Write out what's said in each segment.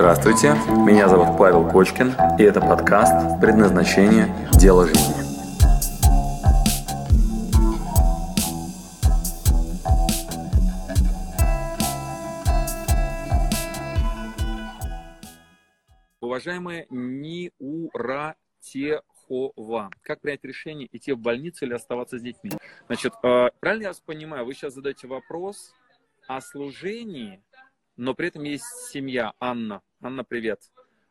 Здравствуйте, меня зовут Павел Кочкин, и это подкаст «Предназначение. Дело жизни». Уважаемые Ниура Техова. Как принять решение, идти в больницу или оставаться с детьми? Значит, э, правильно я вас понимаю, вы сейчас задаете вопрос о служении, но при этом есть семья. Анна. Анна, привет.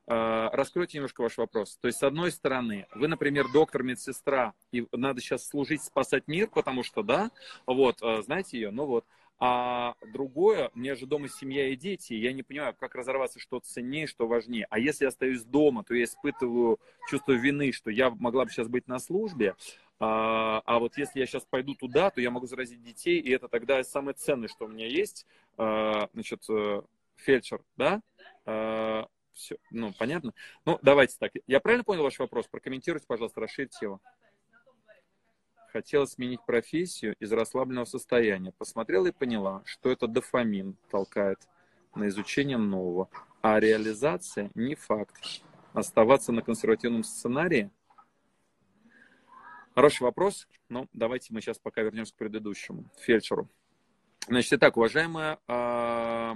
Э, раскройте немножко ваш вопрос. То есть, с одной стороны, вы, например, доктор, медсестра, и надо сейчас служить, спасать мир, потому что, да, вот, э, знаете ее, ну вот. А другое, у меня же дома семья и дети, я не понимаю, как разорваться, что ценнее, что важнее. А если я остаюсь дома, то я испытываю чувство вины, что я могла бы сейчас быть на службе, а, а вот если я сейчас пойду туда, то я могу заразить детей, и это тогда самое ценное, что у меня есть, а, значит, э, фельдшер, да? А, все, ну, понятно? Ну, давайте так. Я правильно понял ваш вопрос? Прокомментируйте, пожалуйста, расширьте его хотела сменить профессию из расслабленного состояния. Посмотрела и поняла, что это дофамин толкает на изучение нового. А реализация не факт. Оставаться на консервативном сценарии? Хороший вопрос. Но давайте мы сейчас пока вернемся к предыдущему, фельдшеру. Значит, итак, уважаемая, а,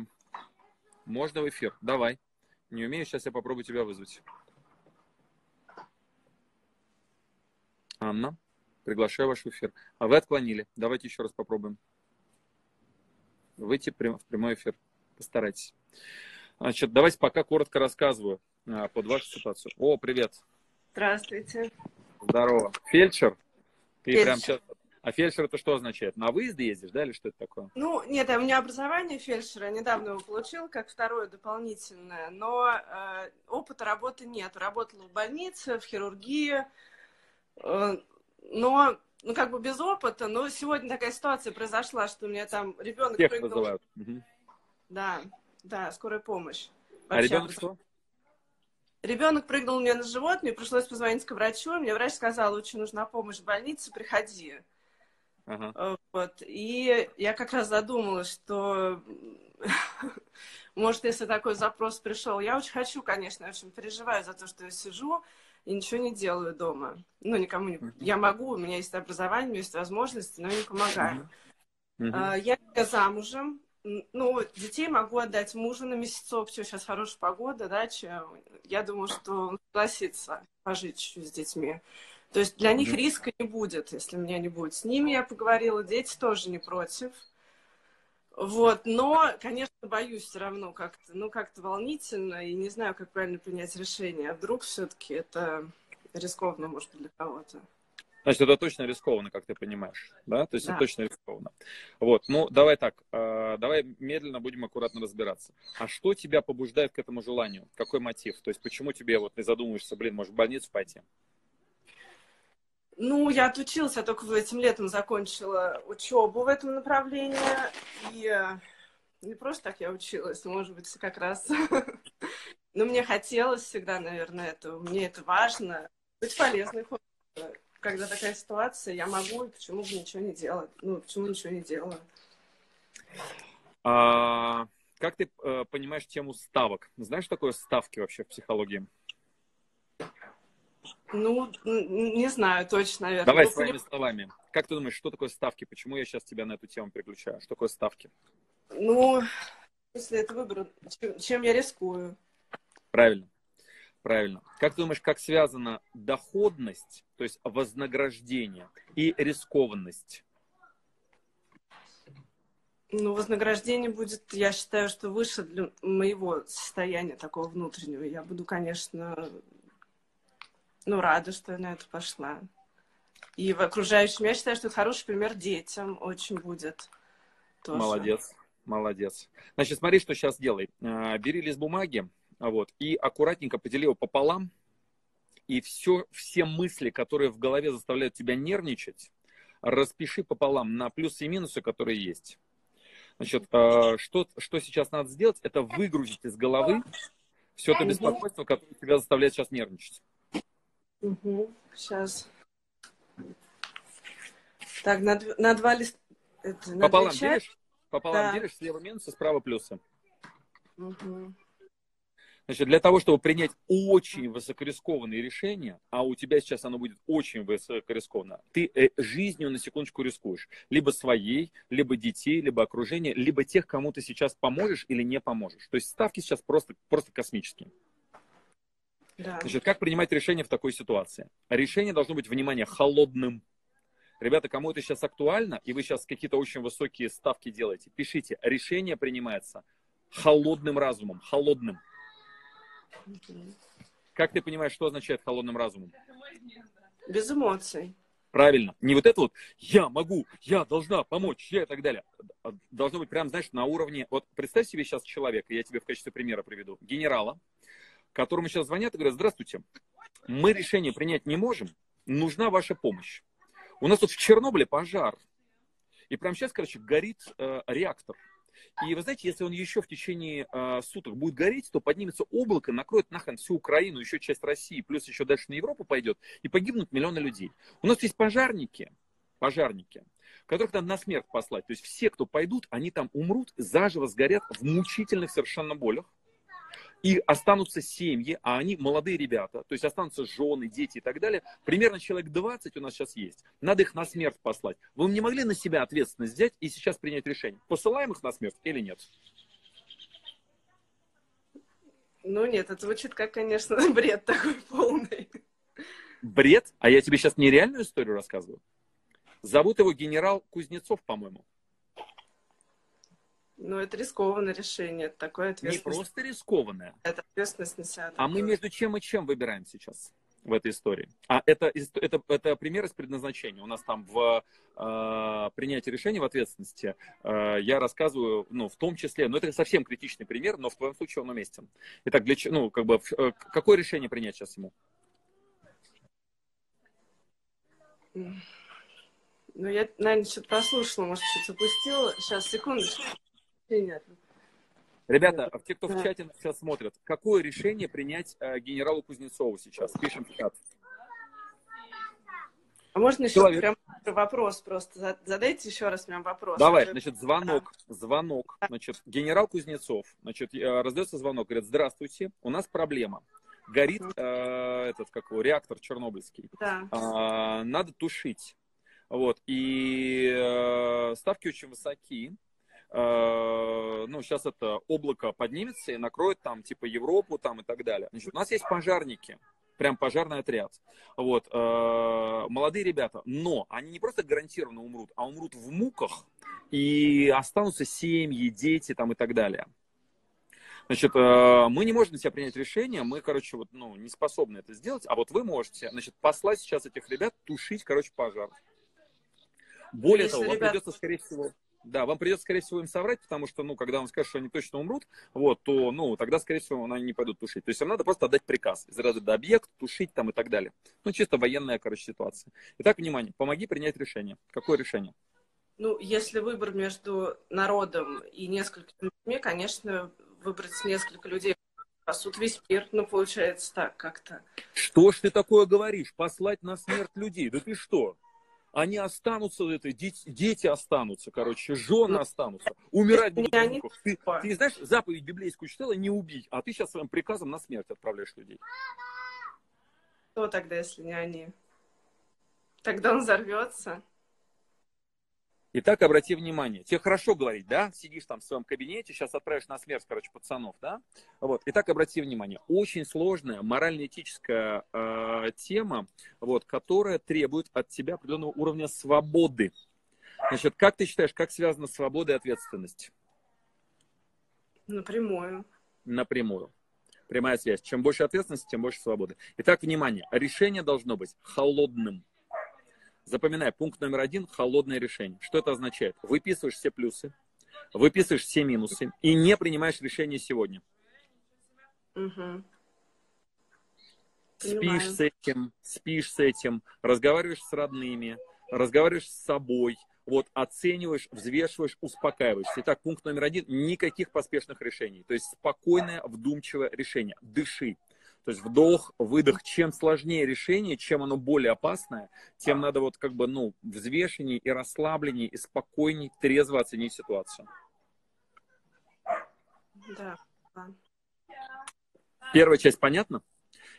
можно в эфир? Давай. Не умею, сейчас я попробую тебя вызвать. Анна. Приглашаю ваш эфир. А вы отклонили. Давайте еще раз попробуем. Выйти в прямой эфир. Постарайтесь. Значит, давайте пока коротко рассказываю а, под вашу ситуацию. О, привет. Здравствуйте. Здорово. Фельдшер? Ты фельдшер. прям сейчас... А фельдшер это что означает? На выезд ездишь, да, или что это такое? Ну, нет, у меня образование фельдшера, недавно его получил, как второе дополнительное, но э, опыта работы нет. Работала в больнице, в хирургии, э, но, ну, как бы без опыта, но сегодня такая ситуация произошла, что у меня там ребенок Всех прыгнул. Вызывают. Да, да, скорая помощь. А Вообще, а ребенок что? Ребенок прыгнул мне на живот, мне пришлось позвонить к врачу, мне врач сказал, очень нужна помощь в больнице, приходи. Ага. Э, вот. И я как раз задумалась, что может, если такой запрос пришел, я очень хочу, конечно, я очень переживаю за то, что я сижу, и ничего не делаю дома. Ну, никому не... Я могу, у меня есть образование, у меня есть возможности, но не помогаю. Uh-huh. Я замужем, ну, детей могу отдать мужу на месяцок, все, сейчас хорошая погода, дача. Я думаю, что он согласится пожить с детьми. То есть для них риска не будет, если меня не будет. С ними я поговорила, дети тоже не против. Вот, но, конечно, боюсь все равно как-то, ну, как-то волнительно и не знаю, как правильно принять решение. А вдруг все-таки это рискованно, может быть, для кого-то. Значит, это точно рискованно, как ты понимаешь, да? То есть да. это точно рискованно. Вот, ну, давай так, э, давай медленно будем аккуратно разбираться. А что тебя побуждает к этому желанию? Какой мотив? То есть почему тебе вот ты задумываешься, блин, может в больницу пойти? Ну, я отучилась, я только этим летом закончила учебу в этом направлении. И э, не просто так я училась, может быть, как раз. Но мне хотелось всегда, наверное, это. Мне это важно. Быть полезной. Когда такая ситуация, я могу, и почему бы ничего не делать? Ну, почему ничего не делаю? А, как ты э, понимаешь тему ставок? Знаешь, такое ставки вообще в психологии? Ну, не знаю точно, наверное. Давай ну, своими словами. Как ты думаешь, что такое ставки? Почему я сейчас тебя на эту тему переключаю? Что такое ставки? Ну, если это выбор, чем я рискую? Правильно. Правильно. Как ты думаешь, как связана доходность, то есть вознаграждение и рискованность? Ну, вознаграждение будет, я считаю, что выше для моего состояния такого внутреннего. Я буду, конечно, ну, рада, что я на это пошла. И в окружающем, я считаю, что это хороший пример детям очень будет. Тоже. Молодец, молодец. Значит, смотри, что сейчас делай. А, бери лист бумаги, вот, и аккуратненько подели его пополам, и все, все мысли, которые в голове заставляют тебя нервничать, распиши пополам на плюсы и минусы, которые есть. Значит, а, что, что сейчас надо сделать, это выгрузить из головы все это беспокойство, которое тебя заставляет сейчас нервничать. Угу. Сейчас. Так, на, на два листа. Это, Пополам делишь? Пополам да. делишь, слева минусы, справа плюсы. Угу. Значит, для того, чтобы принять очень высокорискованные решения, а у тебя сейчас оно будет очень высокорискованно, ты э, жизнью на секундочку рискуешь. Либо своей, либо детей, либо окружения, либо тех, кому ты сейчас поможешь или не поможешь. То есть ставки сейчас просто, просто космические. Да. Значит, как принимать решение в такой ситуации? Решение должно быть, внимание, холодным. Ребята, кому это сейчас актуально, и вы сейчас какие-то очень высокие ставки делаете, пишите. Решение принимается холодным разумом, холодным. Как ты понимаешь, что означает холодным разумом? Без эмоций. Правильно. Не вот это вот «я могу», «я должна помочь», «я» и так далее. Должно быть прям, знаешь, на уровне... Вот представь себе сейчас человека, я тебе в качестве примера приведу, генерала, которому сейчас звонят и говорят «Здравствуйте, мы решение принять не можем, нужна ваша помощь. У нас тут в Чернобыле пожар, и прямо сейчас, короче, горит э, реактор. И вы знаете, если он еще в течение э, суток будет гореть, то поднимется облако, накроет нахрен всю Украину, еще часть России, плюс еще дальше на Европу пойдет, и погибнут миллионы людей. У нас есть пожарники, пожарники, которых надо на смерть послать. То есть все, кто пойдут, они там умрут, заживо сгорят в мучительных совершенно болях и останутся семьи, а они молодые ребята, то есть останутся жены, дети и так далее. Примерно человек 20 у нас сейчас есть. Надо их на смерть послать. Вы не могли на себя ответственность взять и сейчас принять решение, посылаем их на смерть или нет? Ну нет, это звучит как, конечно, бред такой полный. Бред? А я тебе сейчас нереальную историю рассказываю. Зовут его генерал Кузнецов, по-моему. Ну, это рискованное решение, такое ответственность. Не просто рискованное. Это ответственность на себя. А мы между чем и чем выбираем сейчас в этой истории? А это, это, это пример из предназначения. У нас там в э, принятии решений в ответственности э, я рассказываю, ну, в том числе, ну, это совсем критичный пример, но в твоем случае он уместен. Итак, для, ну, как бы, э, какое решение принять сейчас ему? Ну, я, наверное, что-то прослушала, может, что-то запустила. Сейчас, секундочку. Понятно. Ребята, те, кто в чате сейчас смотрят, какое решение принять э, генералу Кузнецову сейчас? Пишем в чат. А можно еще Человек. прям вопрос просто? Задайте еще раз прям вопрос. Давай, значит, звонок, звонок. Значит, генерал Кузнецов, значит, э, раздается звонок, говорит, здравствуйте, у нас проблема. Горит э, этот, как его, реактор чернобыльский. Да. Э, надо тушить. Вот, и э, ставки очень высоки. Э, ну, сейчас это облако поднимется и накроет там, типа, Европу там и так далее. Значит, у нас есть пожарники, прям пожарный отряд. Вот, э, молодые ребята, но они не просто гарантированно умрут, а умрут в муках, и останутся семьи, дети там и так далее. Значит, э, мы не можем на себя принять решение, мы, короче, вот, ну, не способны это сделать, а вот вы можете, значит, послать сейчас этих ребят тушить, короче, пожар. Более Если того, вам ребят... придется, скорее всего, да, вам придется, скорее всего, им соврать, потому что, ну, когда вам скажут, что они точно умрут, вот, то, ну, тогда, скорее всего, они не пойдут тушить. То есть им надо просто отдать приказ из разряда объект, тушить там и так далее. Ну, чисто военная, короче, ситуация. Итак, внимание, помоги принять решение. Какое решение? Ну, если выбор между народом и несколькими людьми, конечно, выбрать несколько людей спасут весь мир, ну, получается так как-то. Что ж ты такое говоришь? Послать на смерть людей? Да ты что? Они останутся, это, дети, дети останутся, короче, жены ну, останутся, умирать будут муках. Ты, ты знаешь, заповедь библейскую читала, не убить, а ты сейчас своим приказом на смерть отправляешь людей. Кто тогда, если не они? Тогда он взорвется. Итак, обрати внимание, тебе хорошо говорить, да? Сидишь там в своем кабинете, сейчас отправишь на смерть, короче, пацанов, да? Вот. Итак, обрати внимание, очень сложная морально-этическая э, тема, вот, которая требует от тебя определенного уровня свободы. Значит, как ты считаешь, как связана свобода и ответственность? Напрямую. Напрямую. Прямая связь. Чем больше ответственности, тем больше свободы. Итак, внимание, решение должно быть холодным Запоминай, пункт номер один – холодное решение. Что это означает? Выписываешь все плюсы, выписываешь все минусы и не принимаешь решение сегодня. Угу. Спишь с этим, спишь с этим, разговариваешь с родными, разговариваешь с собой, вот, оцениваешь, взвешиваешь, успокаиваешься. Итак, пункт номер один – никаких поспешных решений. То есть спокойное, вдумчивое решение. Дыши. То есть вдох, выдох. Чем сложнее решение, чем оно более опасное, тем надо вот как бы, ну, взвешеннее и расслабленнее, и спокойнее, трезво оценить ситуацию. Да. Первая часть понятна?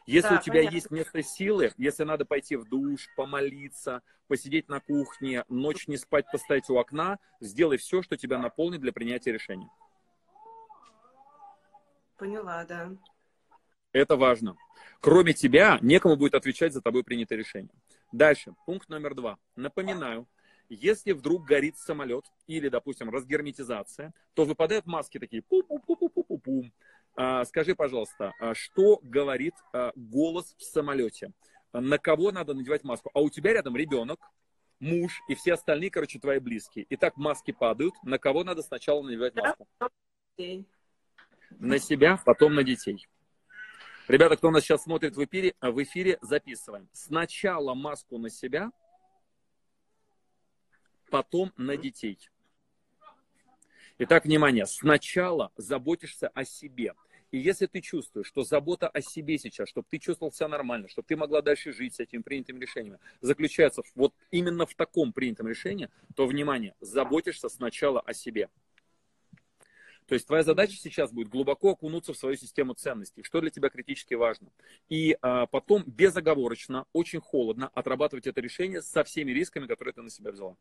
Если Да, у тебя понятно. есть место силы, если надо пойти в душ, помолиться, посидеть на кухне, ночь не спать, постоять у окна, сделай все, что тебя наполнит для принятия решения. Поняла, да. Это важно. Кроме тебя, некому будет отвечать за тобой принятое решение. Дальше, пункт номер два. Напоминаю, если вдруг горит самолет или, допустим, разгерметизация, то выпадают маски такие пу-пу-пу-пу-пу-пум. А, скажи, пожалуйста, а что говорит а, голос в самолете? На кого надо надевать маску? А у тебя рядом ребенок, муж и все остальные, короче, твои близкие. Итак, маски падают. На кого надо сначала надевать маску? На себя, потом на детей. Ребята, кто нас сейчас смотрит в эфире, в эфире записываем. Сначала маску на себя, потом на детей. Итак, внимание, сначала заботишься о себе. И если ты чувствуешь, что забота о себе сейчас, чтобы ты чувствовал себя нормально, чтобы ты могла дальше жить с этими принятыми решениями, заключается вот именно в таком принятом решении, то, внимание, заботишься сначала о себе. То есть твоя задача сейчас будет глубоко окунуться в свою систему ценностей, что для тебя критически важно. И а, потом безоговорочно, очень холодно отрабатывать это решение со всеми рисками, которые ты на себя взяла.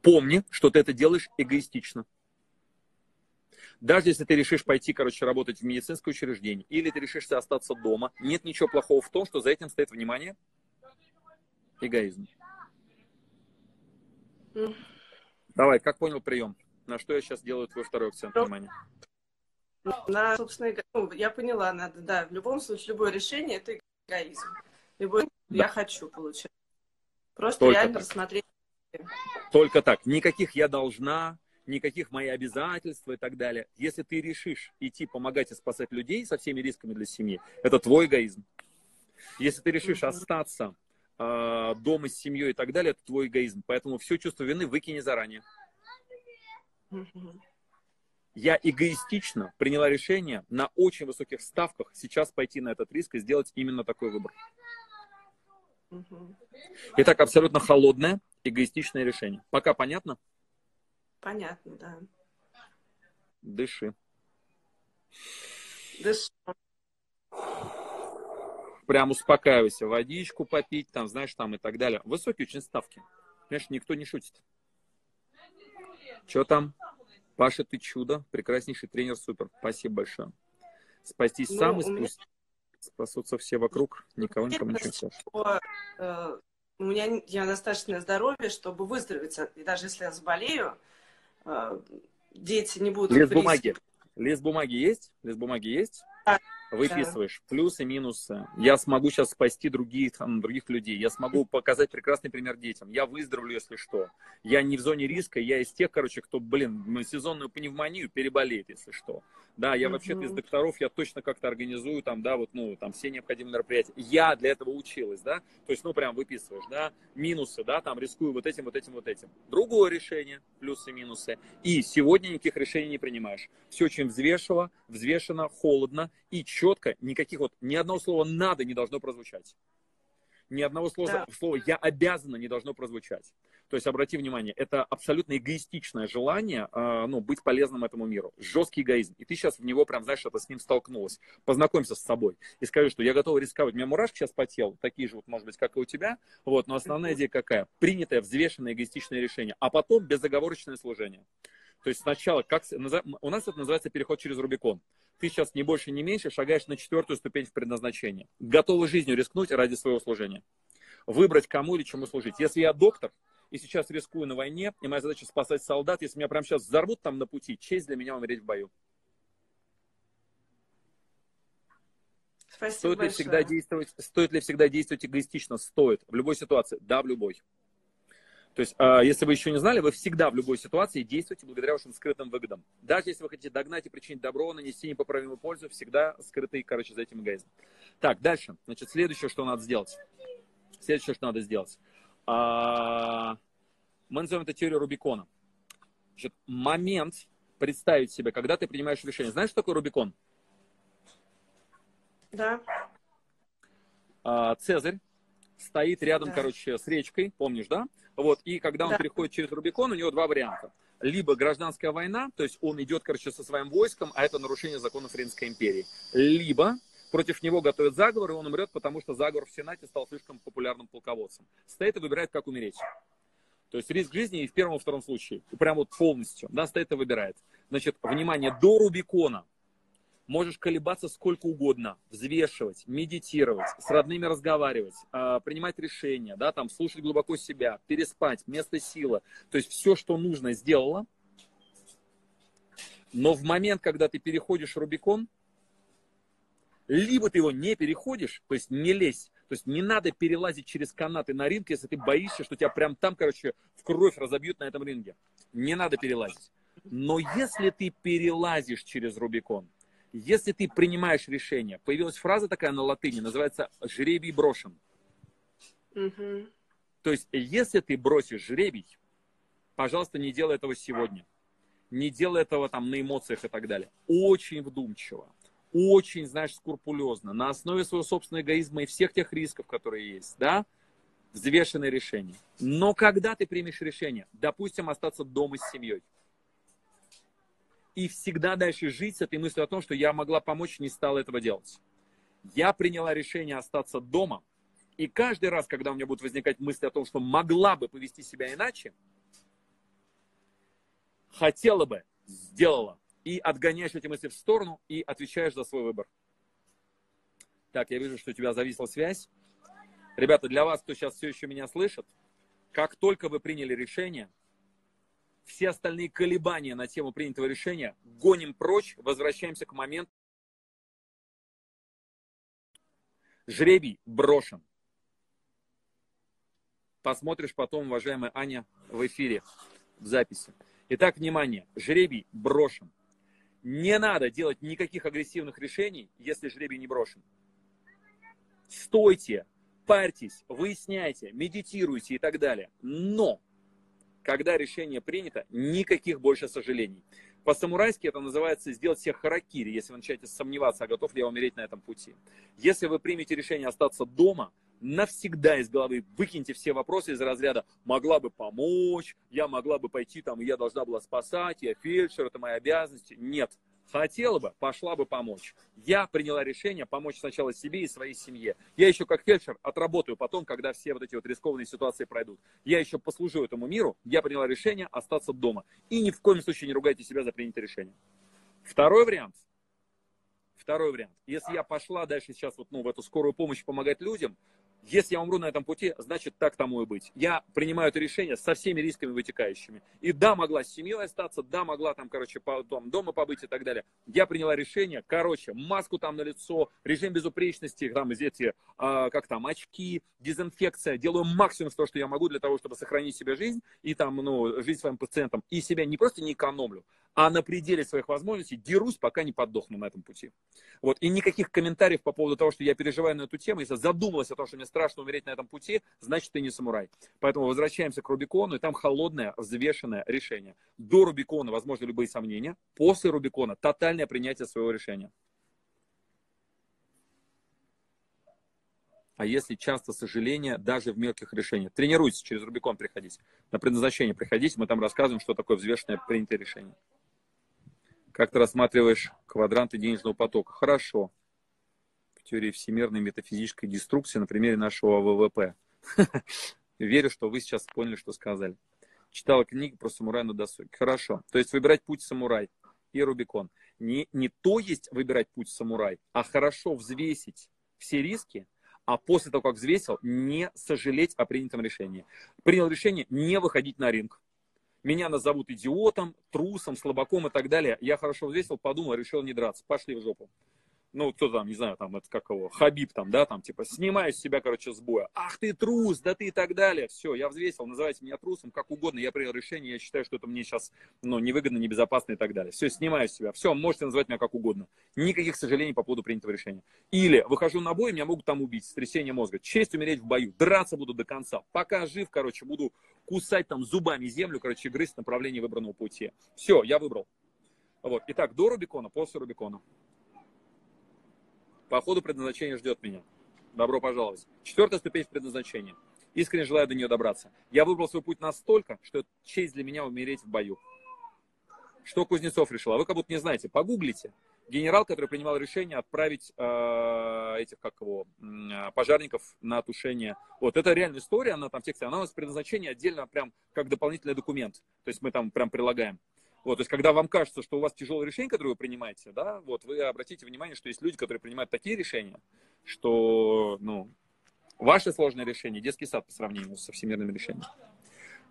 Помни, что ты это делаешь эгоистично. Даже если ты решишь пойти, короче, работать в медицинское учреждение, или ты решишься остаться дома, нет ничего плохого в том, что за этим стоит, внимание, эгоизм. Давай, как понял прием? На что я сейчас делаю твой второй акцент Ну, внимания? На, собственно, ну, я поняла, надо, да, в любом случае, любое решение это эгоизм. Любой Да. я хочу получать. Просто Только реально так. рассмотреть. Только так. Никаких я должна, никаких мои обязательства и так далее. Если ты решишь идти помогать и спасать людей со всеми рисками для семьи, это твой эгоизм. Если ты решишь Мгм. остаться э, дома с семьей и так далее, это твой эгоизм. Поэтому все чувство вины выкини заранее. Мгм. Я эгоистично приняла решение на очень высоких ставках сейчас пойти на этот риск и сделать именно такой выбор. Итак, абсолютно холодное, эгоистичное решение. Пока понятно? Понятно, да. Дыши. Дыш- прям успокаивайся, водичку попить, там, знаешь, там и так далее. Высокие очень ставки. Знаешь, никто не шутит. Что там? Паша, ты чудо, прекраснейший тренер, супер. Спасибо большое. Спастись Ну, сам и у меня- спасутся все вокруг. Никого, никому ничего не что, э, у меня я достаточно здоровья, чтобы выздороветь. И даже если я заболею, э, дети не будут риске. бумаги. Лист бумаги есть? Лист бумаги есть? Да. Выписываешь плюсы, минусы. Я смогу сейчас спасти других, там, других людей. Я смогу показать прекрасный пример детям. Я выздоровлю, если что. Я не в зоне риска. Я из тех, короче, кто, блин, ну, сезонную пневмонию переболеет, если что. Да, я вообще-то из докторов, я точно как-то организую там, да, вот, ну, там все необходимые мероприятия. Я для этого училась, да. То есть, ну, прям выписываешь, да, минусы, да, там рискую вот этим, вот этим, вот этим. Другое решение, плюсы, минусы. И сегодня никаких решений не принимаешь. Все очень взвешено, взвешено, холодно и четко. Никаких вот, ни одного слова «надо» не должно прозвучать. Ни одного слова, Да. слова «я обязана» не должно прозвучать. То есть, обрати внимание, это абсолютно эгоистичное желание э, ну, быть полезным этому миру. Жесткий эгоизм. И ты сейчас в него прям, знаешь, это с ним столкнулась. Познакомься с собой и скажи, что я готова рисковать. У меня мурашки сейчас по телу, такие же, вот, может быть, как и у тебя. Вот, но основная идея какая? Принятое, взвешенное, эгоистичное решение. А потом безоговорочное служение. То есть сначала, как, у нас это называется переход через Рубикон. Ты сейчас не больше, не меньше шагаешь на четвертую ступень в предназначении. Готовы жизнью рискнуть ради своего служения. Выбрать, кому или чему служить. Если я доктор, и сейчас рискую на войне, и моя задача спасать солдат, если меня прямо сейчас взорвут там на пути, честь для меня умереть в бою. Спасибо Стоит ли, большое. всегда действовать, стоит ли всегда действовать эгоистично? Стоит. В любой ситуации. Да, в любой. То есть, а, если вы еще не знали, вы всегда в любой ситуации действуете благодаря вашим скрытым выгодам. Даже если вы хотите догнать и причинить добро, нанести непоправимую пользу, всегда скрытый, короче, за этим эгоизм. Так, дальше. Значит, следующее, что надо сделать. Следующее, что надо сделать. А, Мы назовем это теорию Рубикона. Значит, момент представить себе, когда ты принимаешь решение. Знаешь, что такое Рубикон? Да. А, Цезарь стоит рядом, Да. короче, с речкой, помнишь, да? Вот, и когда он Да. переходит через Рубикон, у него два варианта. либо гражданская война, то есть он идет, короче, со своим войском, а это нарушение законов Римской империи, либо против него готовят заговор, и он умрет, потому что заговор в Сенате стал слишком популярным полководцем. Стейта выбирает, как умереть. То есть риск жизни и в первом и втором случае. Прям вот полностью. Да, Стейта выбирает. Значит, внимание, до Рубикона можешь колебаться сколько угодно, взвешивать, медитировать, с родными разговаривать, а, принимать решения, да, там, слушать глубоко себя, переспать, место силы. То есть все, что нужно, сделала. Но в момент, когда ты переходишь Рубикон, либо ты его не переходишь, то есть не лезь, то есть не надо перелазить через канаты на ринг, если ты боишься, что тебя прям там, короче, в кровь разобьют на этом ринге. Не надо перелазить. Но если ты перелазишь через Рубикон, если ты принимаешь решение, появилась фраза такая на латыни, называется «жребий брошен». Угу. То есть, если ты бросишь жребий, пожалуйста, не делай этого сегодня. Не делай этого там на эмоциях и так далее. Очень вдумчиво очень, знаешь, скрупулезно, на основе своего собственного эгоизма и всех тех рисков, которые есть, да, взвешенное решение. Но когда ты примешь решение, допустим, остаться дома с семьей, и всегда дальше жить с этой мыслью о том, что я могла помочь, не стала этого делать. Я приняла решение остаться дома, и каждый раз, когда у меня будут возникать мысли о том, что могла бы повести себя иначе, хотела бы, сделала и отгоняешь эти мысли в сторону и отвечаешь за свой выбор. Так, я вижу, что у тебя зависла связь. Ребята, для вас, кто сейчас все еще меня слышит, как только вы приняли решение, все остальные колебания на тему принятого решения гоним прочь, возвращаемся к моменту. Жребий брошен. Посмотришь потом, уважаемая Аня, в эфире, в записи. Итак, внимание, жребий брошен. Не надо делать никаких агрессивных решений, если жребий не брошен. Стойте, парьтесь, выясняйте, медитируйте и так далее. Но, когда решение принято, никаких больше сожалений. По-самурайски это называется сделать себе харакири, если вы начинаете сомневаться, а готов ли я умереть на этом пути. Если вы примете решение остаться дома, навсегда из головы выкиньте все вопросы из разряда «могла бы помочь», «я могла бы пойти там, я должна была спасать», «я фельдшер, это мои обязанности». Нет. Хотела бы, пошла бы помочь. Я приняла решение помочь сначала себе и своей семье. Я еще как фельдшер отработаю потом, когда все вот эти вот рискованные ситуации пройдут. Я еще послужу этому миру. Я приняла решение остаться дома. И ни в коем случае не ругайте себя за принятое решение. Второй вариант. Второй вариант. Если я пошла дальше сейчас вот, ну, в эту скорую помощь помогать людям, если я умру на этом пути, значит так тому и быть. Я принимаю это решение со всеми рисками вытекающими. И да, могла с семьей остаться, да, могла там, короче, по, там, дома побыть и так далее. Я приняла решение, короче, маску там на лицо, режим безупречности, там эти, а, как там, очки, дезинфекция. Делаю максимум того, что я могу для того, чтобы сохранить себе жизнь и там, ну, жизнь своим пациентам. И себя не просто не экономлю, а на пределе своих возможностей дерусь, пока не подохну на этом пути. Вот. И никаких комментариев по поводу того, что я переживаю на эту тему, если задумалась о том, что мне страшно умереть на этом пути, значит, ты не самурай. Поэтому возвращаемся к Рубикону, и там холодное, взвешенное решение. До Рубикона возможны любые сомнения, после Рубикона тотальное принятие своего решения. А если часто сожаление даже в мелких решениях? Тренируйтесь через Рубикон приходить. На предназначение приходите, мы там рассказываем, что такое взвешенное принятое решение. Как ты рассматриваешь квадранты денежного потока? Хорошо. В теории всемирной метафизической деструкции на примере нашего ВВП. Верю, что вы сейчас поняли, что сказали. Читала книги про самурая на досуге. Хорошо. То есть выбирать путь самурай и Рубикон. Не, не то есть выбирать путь самурай, а хорошо взвесить все риски, а после того, как взвесил, не сожалеть о принятом решении. Принял решение не выходить на ринг меня назовут идиотом, трусом, слабаком и так далее. Я хорошо взвесил, подумал, решил не драться. Пошли в жопу. Ну, кто там, не знаю, там, это как его, Хабиб там, да, там, типа, снимаю с себя, короче, с боя. Ах ты трус, да ты и так далее. Все, я взвесил, называйте меня трусом, как угодно, я принял решение, я считаю, что это мне сейчас, ну, невыгодно, небезопасно и так далее. Все, снимаю с себя. Все, можете называть меня как угодно. Никаких сожалений по поводу принятого решения. Или выхожу на бой, меня могут там убить, стрясение мозга. Честь умереть в бою, драться буду до конца. Пока жив, короче, буду кусать там зубами землю, короче, грызть направление выбранного пути. Все, я выбрал. Вот. Итак, до Рубикона, после Рубикона. По ходу предназначения ждет меня. Добро пожаловать. Четвертая ступень предназначения. Искренне желаю до нее добраться. Я выбрал свой путь настолько, что это честь для меня умереть в бою. Что Кузнецов решил? А вы как будто не знаете. Погуглите. Генерал, который принимал решение отправить э, этих, как его, э, пожарников на тушение. Вот, это реальная история, она там в тексте, она у нас предназначение отдельно прям как дополнительный документ. То есть мы там прям прилагаем. Вот, то есть, когда вам кажется, что у вас тяжелое решение, которое вы принимаете, да, вот, вы обратите внимание, что есть люди, которые принимают такие решения, что, ну, ваше сложное решение, детский сад по сравнению со всемирными решениями.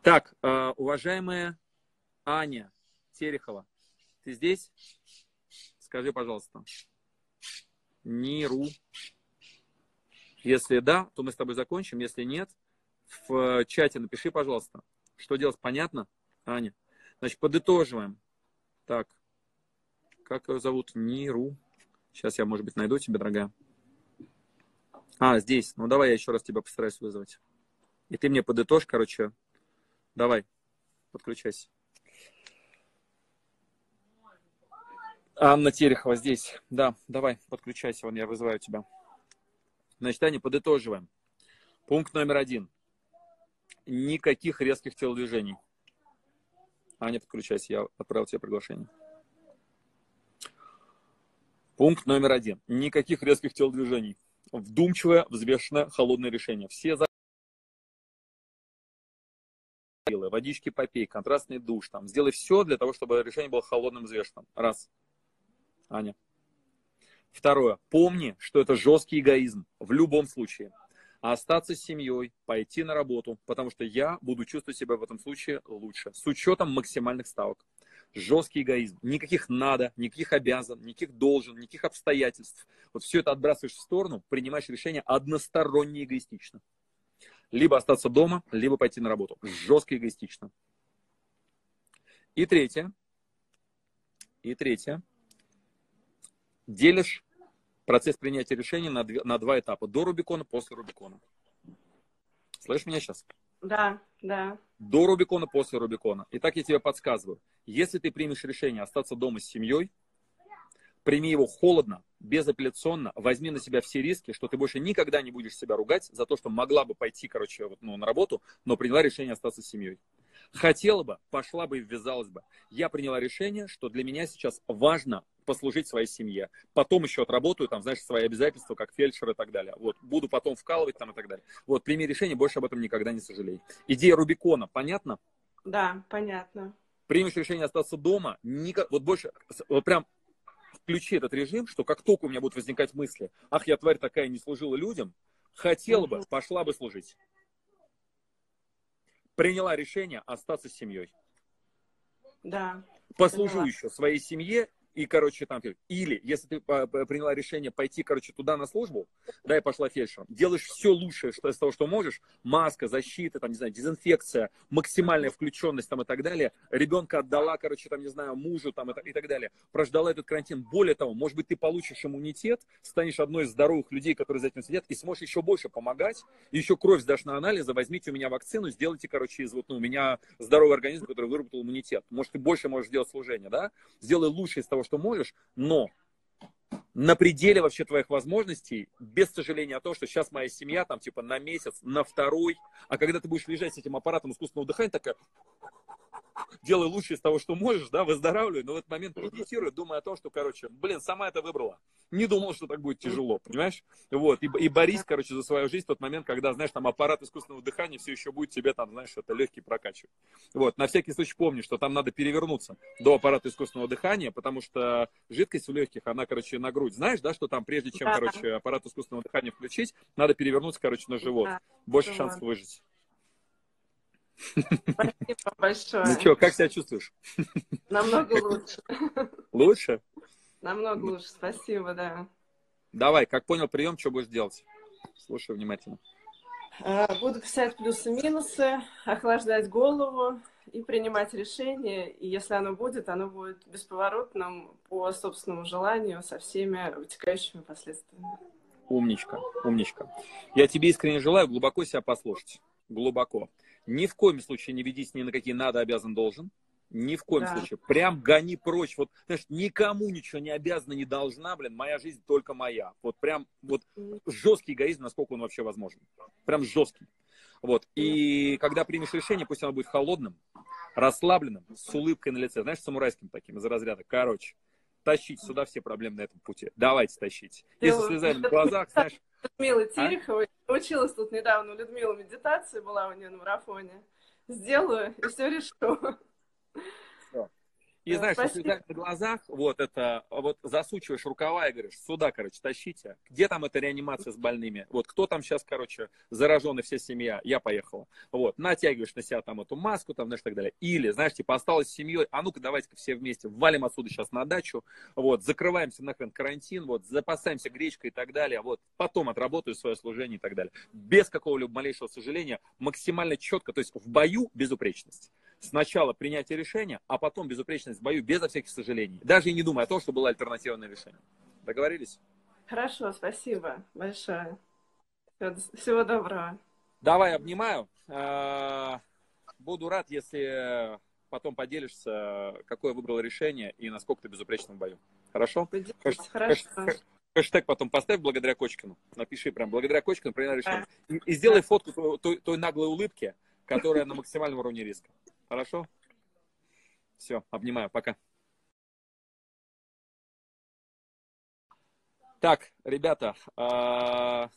Так, э, уважаемая Аня Терехова, ты здесь? Скажи, пожалуйста. Ниру. Если да, то мы с тобой закончим. Если нет, в чате напиши, пожалуйста. Что делать, понятно, Аня? Значит, подытоживаем. Так, как ее зовут? Ниру. Сейчас я, может быть, найду тебя, дорогая. А, здесь. Ну, давай я еще раз тебя постараюсь вызвать. И ты мне подытожь, короче. Давай, подключайся. Анна Терехова здесь. Да, давай, подключайся, вон я вызываю тебя. Значит, Аня, подытоживаем. Пункт номер один. Никаких резких телодвижений. Аня, подключайся, я отправил тебе приглашение. Пункт номер один. Никаких резких телодвижений. Вдумчивое, взвешенное, холодное решение. Все за водички попей, контрастный душ, там, сделай все для того, чтобы решение было холодным, взвешенным. Раз. Аня. Второе. Помни, что это жесткий эгоизм в любом случае а остаться с семьей, пойти на работу, потому что я буду чувствовать себя в этом случае лучше, с учетом максимальных ставок. Жесткий эгоизм. Никаких надо, никаких обязан, никаких должен, никаких обстоятельств. Вот все это отбрасываешь в сторону, принимаешь решение односторонне эгоистично. Либо остаться дома, либо пойти на работу. Жестко эгоистично. И третье. И третье. Делишь процесс принятия решений на, две, на два этапа. До Рубикона, после Рубикона. Слышишь меня сейчас? Да, да. До Рубикона, после Рубикона. Итак, я тебе подсказываю. Если ты примешь решение остаться дома с семьей, прими его холодно, безапелляционно, возьми на себя все риски, что ты больше никогда не будешь себя ругать за то, что могла бы пойти, короче, вот, ну, на работу, но приняла решение остаться с семьей. Хотела бы, пошла бы и ввязалась бы. Я приняла решение, что для меня сейчас важно послужить своей семье. Потом еще отработаю, там, знаешь, свои обязательства, как фельдшер и так далее. Вот, буду потом вкалывать там и так далее. Вот, прими решение, больше об этом никогда не сожалей. Идея Рубикона, понятно? Да, понятно. Примешь решение остаться дома, никак, вот больше, вот прям включи этот режим, что как только у меня будут возникать мысли, ах, я тварь такая, не служила людям, хотела бы, пошла бы служить. Приняла решение остаться с семьей. Да. Послужу еще своей семье и, короче, там, или, если ты приняла решение пойти, короче, туда на службу, да, и пошла фельдшером, делаешь все лучшее что, из того, что можешь, маска, защита, там, не знаю, дезинфекция, максимальная включенность, там, и так далее, ребенка отдала, короче, там, не знаю, мужу, там, и, и так далее, прождала этот карантин, более того, может быть, ты получишь иммунитет, станешь одной из здоровых людей, которые за этим сидят, и сможешь еще больше помогать, еще кровь сдашь на анализы, возьмите у меня вакцину, сделайте, короче, из вот, ну, у меня здоровый организм, который выработал иммунитет, может, ты больше можешь сделать служение, да, сделай лучше из того, того, что можешь, но на пределе вообще твоих возможностей, без сожаления о том, что сейчас моя семья там типа на месяц, на второй, а когда ты будешь лежать с этим аппаратом искусственного дыхания, такая делай лучше из того, что можешь, да, выздоравливай, но в этот момент медитируй, думая о том, что, короче, блин, сама это выбрала. Не думал, что так будет тяжело, понимаешь? Вот, и, и борись, короче, за свою жизнь в тот момент, когда, знаешь, там аппарат искусственного дыхания все еще будет тебе там, знаешь, это легкий прокачивать. Вот, на всякий случай помни, что там надо перевернуться до аппарата искусственного дыхания, потому что жидкость в легких, она, короче, на грудь. Знаешь, да, что там прежде чем, да. короче, аппарат искусственного дыхания включить, надо перевернуться, короче, на живот. Да. Больше шансов выжить. Спасибо большое. Ну что, как себя чувствуешь? Намного лучше. Лучше? Намного лучше, спасибо, да. Давай, как понял прием, что будешь делать? Слушай внимательно. А, буду писать плюсы-минусы, охлаждать голову и принимать решение. И если оно будет, оно будет бесповоротным по собственному желанию со всеми вытекающими последствиями. Умничка, умничка. Я тебе искренне желаю глубоко себя послушать. Глубоко. Ни в коем случае не ведись ни на какие надо, обязан, должен. Ни в коем да. случае. Прям гони прочь. Вот, знаешь, никому ничего не обязана, не должна, блин, моя жизнь только моя. Вот прям вот жесткий эгоизм, насколько он вообще возможен. Прям жесткий. Вот. И когда примешь решение, пусть оно будет холодным, расслабленным, с улыбкой на лице, знаешь, самурайским таким, из разряда. Короче, тащите сюда все проблемы на этом пути. Давайте тащите. Если слезали на глазах, знаешь... Людмила Терехова, а? училась тут недавно у Людмилы медитации, была у нее на марафоне. Сделаю, и все решу. И знаешь, Спасибо. если на глазах, вот это, вот засучиваешь рукава и говоришь, сюда, короче, тащите. Где там эта реанимация с больными? Вот кто там сейчас, короче, зараженный, вся семья, я поехала. Вот, натягиваешь на себя там эту маску, там, знаешь, так далее. Или, знаешь, типа, осталось с семьей, а ну-ка, давайте-ка все вместе валим отсюда сейчас на дачу, вот, закрываемся нахрен карантин, вот, запасаемся гречкой и так далее, вот, потом отработаю свое служение и так далее. Без какого-либо малейшего сожаления, максимально четко, то есть в бою безупречность сначала принятие решения, а потом безупречность в бою, безо всяких сожалений. Даже и не думая о том, что было альтернативное решение. Договорились? Хорошо, спасибо большое. Всего доброго. Давай, обнимаю. А, буду рад, если потом поделишься, какое выбрал решение и насколько ты безупречен в бою. Хорошо? Хэш... Хорошо. Хэш... Хэштег потом поставь благодаря Кочкину. Напиши прям благодаря Кочкину принял решение. И, и сделай фотку той, той наглой улыбки, которая на максимальном уровне риска. Хорошо? Все, обнимаю, пока. Так, ребята, а,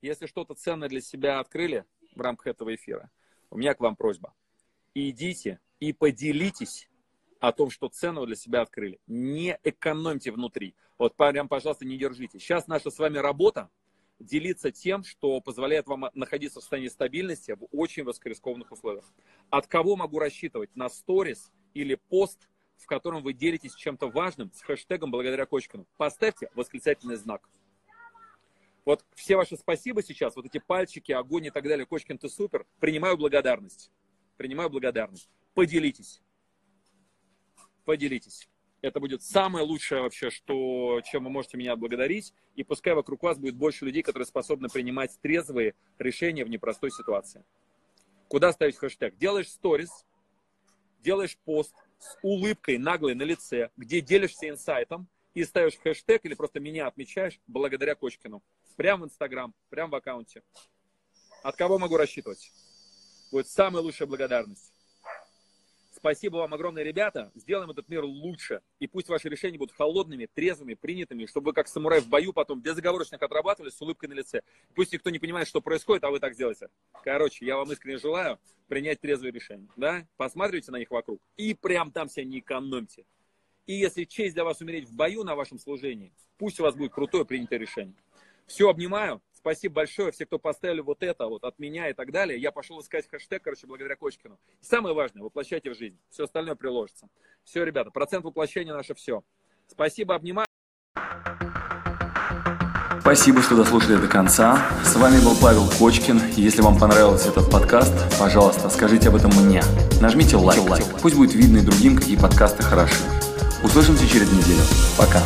если что-то ценное для себя открыли в рамках этого эфира, у меня к вам просьба. Идите и поделитесь о том, что ценного для себя открыли. Не экономьте внутри. Вот прям, пожалуйста, не держите. Сейчас наша с вами работа делиться тем, что позволяет вам находиться в состоянии стабильности в очень высокорискованных условиях. От кого могу рассчитывать? На сторис или пост, в котором вы делитесь чем-то важным с хэштегом «Благодаря Кочкину». Поставьте восклицательный знак. Вот все ваши спасибо сейчас, вот эти пальчики, огонь и так далее, Кочкин, ты супер, принимаю благодарность. Принимаю благодарность. Поделитесь. Поделитесь. Это будет самое лучшее вообще, что, чем вы можете меня благодарить. И пускай вокруг вас будет больше людей, которые способны принимать трезвые решения в непростой ситуации. Куда ставить хэштег? Делаешь сторис, делаешь пост с улыбкой наглой на лице, где делишься инсайтом и ставишь хэштег или просто меня отмечаешь благодаря Кочкину. Прямо в Инстаграм, прямо в аккаунте. От кого могу рассчитывать? Будет самая лучшая благодарность. Спасибо вам огромное, ребята. Сделаем этот мир лучше. И пусть ваши решения будут холодными, трезвыми, принятыми, чтобы вы как самурай в бою потом безоговорочно их отрабатывали с улыбкой на лице. Пусть никто не понимает, что происходит, а вы так сделаете. Короче, я вам искренне желаю принять трезвые решения. Да? Посмотрите на них вокруг. И прям там себя не экономьте. И если честь для вас умереть в бою на вашем служении, пусть у вас будет крутое принятое решение. Все, обнимаю. Спасибо большое. Все, кто поставили вот это вот от меня и так далее. Я пошел искать хэштег, короче, благодаря Кочкину. И самое важное, воплощайте в жизнь. Все остальное приложится. Все, ребята, процент воплощения наше все. Спасибо, обнимаю. Спасибо, что дослушали до конца. С вами был Павел Кочкин. Если вам понравился этот подкаст, пожалуйста, скажите об этом мне. Нажмите лайк. лайк. Пусть будет видно и другим, какие подкасты хороши. Услышимся через неделю. Пока.